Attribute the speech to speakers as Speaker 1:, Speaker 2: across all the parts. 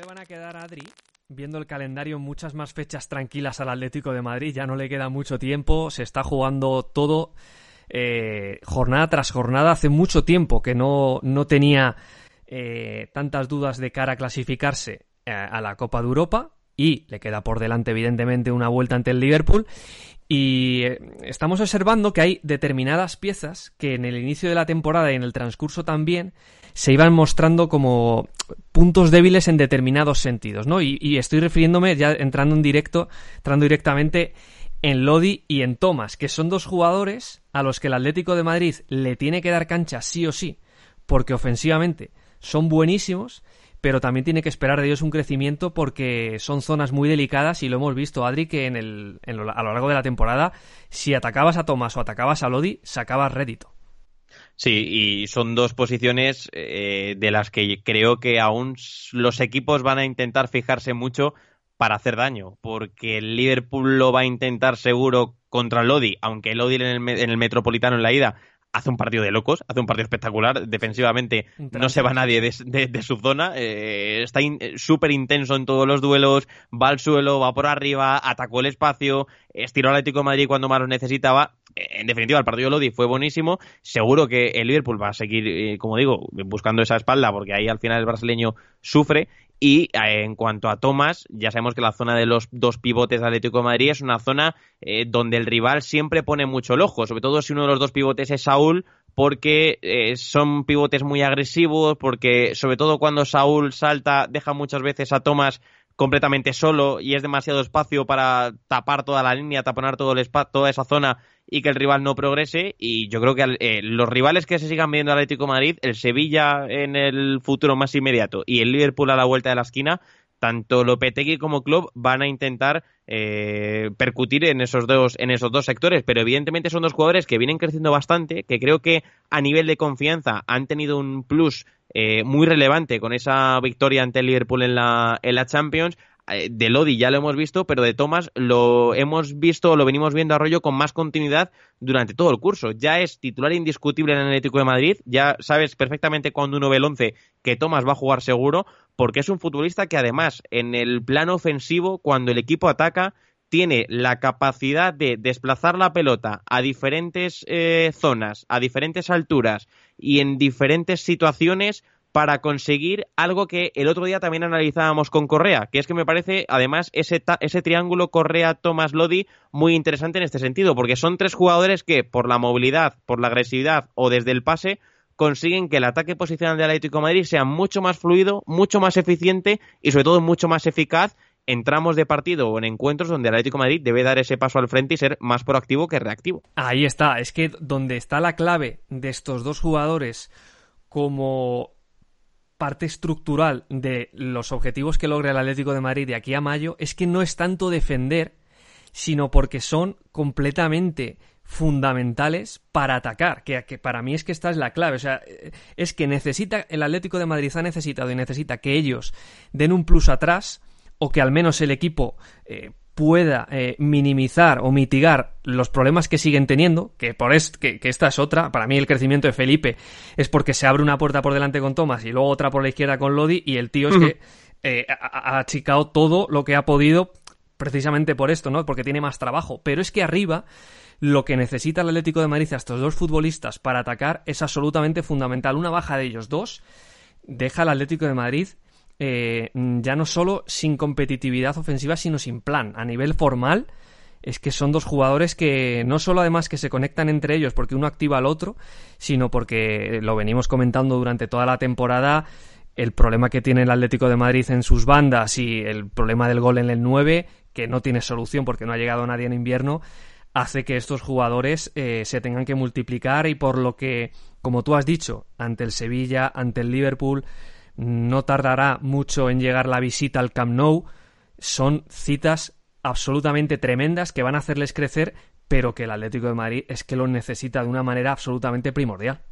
Speaker 1: le van a quedar a Adri, viendo el calendario, muchas más fechas tranquilas al Atlético de Madrid. Ya no le queda mucho tiempo, se está jugando todo eh, jornada tras jornada. Hace mucho tiempo que no, no tenía eh, tantas dudas de cara a clasificarse eh, a la Copa de Europa. Y le queda por delante, evidentemente, una vuelta ante el Liverpool. Y eh, estamos observando que hay determinadas piezas que en el inicio de la temporada y en el transcurso también se iban mostrando como puntos débiles en determinados sentidos, ¿no? Y, estoy refiriéndome ya entrando en directo, entrando directamente en Lodi y en Thomas, que son dos jugadores a los que el Atlético de Madrid le tiene que dar cancha sí o sí, porque ofensivamente son buenísimos, pero también tiene que esperar de ellos un crecimiento porque son zonas muy delicadas y lo hemos visto, Adri, que en el, en lo, a lo largo de la temporada, si atacabas a Thomas o atacabas a Lodi, sacabas rédito.
Speaker 2: Sí, y son dos posiciones eh, de las que creo que aún los equipos van a intentar fijarse mucho para hacer daño, porque el Liverpool lo va a intentar seguro contra Lodi, aunque Lodi en el, en el Metropolitano en la ida hace un partido de locos, hace un partido espectacular. Defensivamente no se va nadie de, de, de su zona. Eh, está in, súper intenso en todos los duelos. Va al suelo, va por arriba, atacó el espacio, estiró al Atlético de Madrid cuando más lo necesitaba. En definitiva, el partido de Lodi fue buenísimo. Seguro que el Liverpool va a seguir, eh, como digo, buscando esa espalda, porque ahí al final el brasileño sufre. Y eh, en cuanto a Thomas, ya sabemos que la zona de los dos pivotes de Atlético de Madrid es una zona eh, donde el rival siempre pone mucho el ojo, sobre todo si uno de los dos pivotes es Saúl, porque eh, son pivotes muy agresivos, porque sobre todo cuando Saúl salta, deja muchas veces a Thomas completamente solo y es demasiado espacio para tapar toda la línea, taponar todo el toda esa zona y que el rival no progrese. Y yo creo que eh, los rivales que se sigan viendo al Atlético Madrid, el Sevilla en el futuro más inmediato y el Liverpool a la vuelta de la esquina, tanto Lopetegui como Club van a intentar eh, percutir en esos dos en esos dos sectores, pero evidentemente son dos jugadores que vienen creciendo bastante, que creo que a nivel de confianza han tenido un plus eh, muy relevante con esa victoria ante el Liverpool en la en la Champions. Eh, de Lodi ya lo hemos visto, pero de Thomas lo hemos visto, lo venimos viendo a rollo con más continuidad durante todo el curso. Ya es titular indiscutible en el Atlético de Madrid, ya sabes perfectamente cuando uno ve el 11 que Thomas va a jugar seguro, porque es un futbolista que además en el plano ofensivo, cuando el equipo ataca, tiene la capacidad de desplazar la pelota a diferentes eh, zonas, a diferentes alturas y en diferentes situaciones para conseguir algo que el otro día también analizábamos con Correa, que es que me parece además ese, ese triángulo Correa-Thomas Lodi muy interesante en este sentido, porque son tres jugadores que por la movilidad, por la agresividad o desde el pase consiguen que el ataque posicional de Atlético Madrid sea mucho más fluido, mucho más eficiente y sobre todo mucho más eficaz en tramos de partido o en encuentros donde el Atlético Madrid debe dar ese paso al frente y ser más proactivo que reactivo.
Speaker 1: Ahí está, es que donde está la clave de estos dos jugadores como parte estructural de los objetivos que logra el Atlético de Madrid de aquí a mayo es que no es tanto defender, sino porque son completamente fundamentales para atacar, que, que, para mí es que esta es la clave, o sea, es que necesita, el Atlético de Madrid ha necesitado y necesita que ellos den un plus atrás o que al menos el equipo eh, pueda eh, minimizar o mitigar los problemas que siguen teniendo, que por es, que, que, esta es otra, para mí el crecimiento de Felipe es porque se abre una puerta por delante con Thomas y luego otra por la izquierda con Lodi y el tío es uh -huh. que eh, ha, ha achicado todo lo que ha podido precisamente por esto, ¿no? Porque tiene más trabajo, pero es que arriba lo que necesita el Atlético de Madrid a estos dos futbolistas para atacar es absolutamente fundamental. Una baja de ellos dos deja al Atlético de Madrid eh, ya no solo sin competitividad ofensiva, sino sin plan. A nivel formal, es que son dos jugadores que no solo además que se conectan entre ellos porque uno activa al otro, sino porque lo venimos comentando durante toda la temporada, el problema que tiene el Atlético de Madrid en sus bandas y el problema del gol en el 9, que no tiene solución porque no ha llegado nadie en invierno, hace que estos jugadores eh, se tengan que multiplicar y por lo que, como tú has dicho, ante el Sevilla, ante el Liverpool, no tardará mucho en llegar la visita al Camp Nou. Son citas absolutamente tremendas que van a hacerles crecer, pero que el Atlético de Madrid es que lo necesita de una manera absolutamente primordial.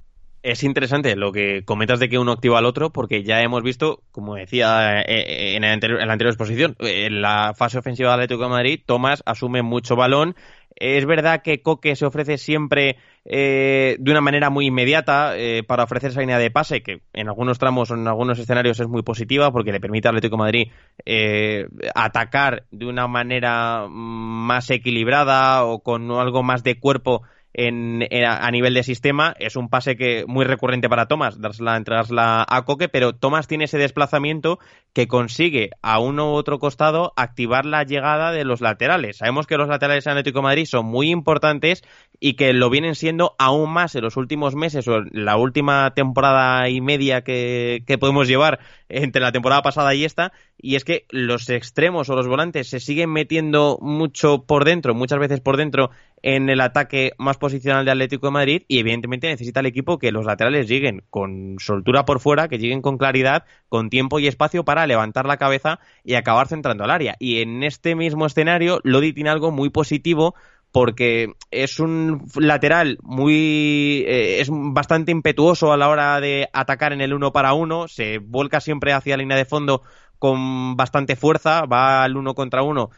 Speaker 2: Es interesante lo que comentas de que uno activa al otro, porque ya hemos visto, como decía en, la anterior, en la anterior exposición, en la fase ofensiva del Atlético de Madrid, Tomás asume mucho balón, Es verdad que Coque se ofrece siempre eh, de una manera muy inmediata eh, para ofrecer esa línea de pase, que en algunos tramos o en algunos escenarios es muy positiva porque le permite al Atlético Madrid eh, atacar de una manera más equilibrada o con algo más de cuerpo en, a nivel de sistema. Es un pase que muy recurrente para Thomas, dársela, entregársela a Coque, pero Thomas tiene ese desplazamiento que consigue a uno u otro costado activar la llegada de los laterales. Sabemos que los laterales de Atlético Madrid son muy importantes y que lo vienen siendo aún más en los últimos meses o en la última temporada y media que, que podemos llevar entre la temporada pasada y esta. Y es que los extremos o los volantes se siguen metiendo mucho por dentro, muchas veces por dentro en el ataque más posicional de Atlético de Madrid y evidentemente necesita el equipo que los laterales lleguen con soltura por fuera, que lleguen con claridad, con tiempo y espacio para levantar la cabeza y acabar centrando al área. Y en este mismo escenario, Lodi tiene algo muy positivo porque es un lateral muy eh, es bastante impetuoso a la hora de atacar en el uno para uno, se vuelca siempre hacia la línea de fondo con bastante fuerza, va al uno contra uno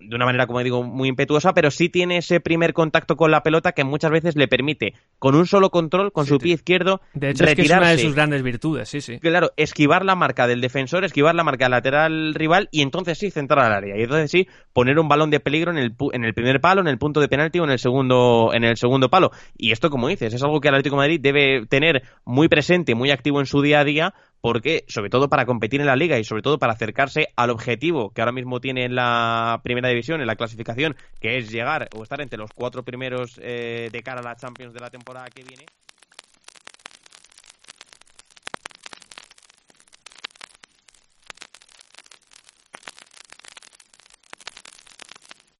Speaker 2: de una manera, como digo, muy impetuosa, pero sí tiene ese primer contacto con la pelota que muchas veces le permite, con un solo control, con su pie izquierdo,
Speaker 1: de hecho, retirarse. Es, que es una de sus grandes virtudes, sí, sí.
Speaker 2: Claro, esquivar la marca del defensor, esquivar la marca lateral rival y entonces sí centrar al área. Y entonces sí poner un balón de peligro en el, en el primer palo, en el punto de penalti o en el segundo, en el segundo palo. Y esto, como dices, es algo que el Atlético de Madrid debe tener muy presente, muy activo en su día a día, porque sobre todo para competir en la liga y sobre todo para acercarse al objetivo que ahora mismo tiene en la primera división, en la clasificación, que es llegar o estar entre los cuatro primeros eh, de cara a la Champions de la temporada que viene.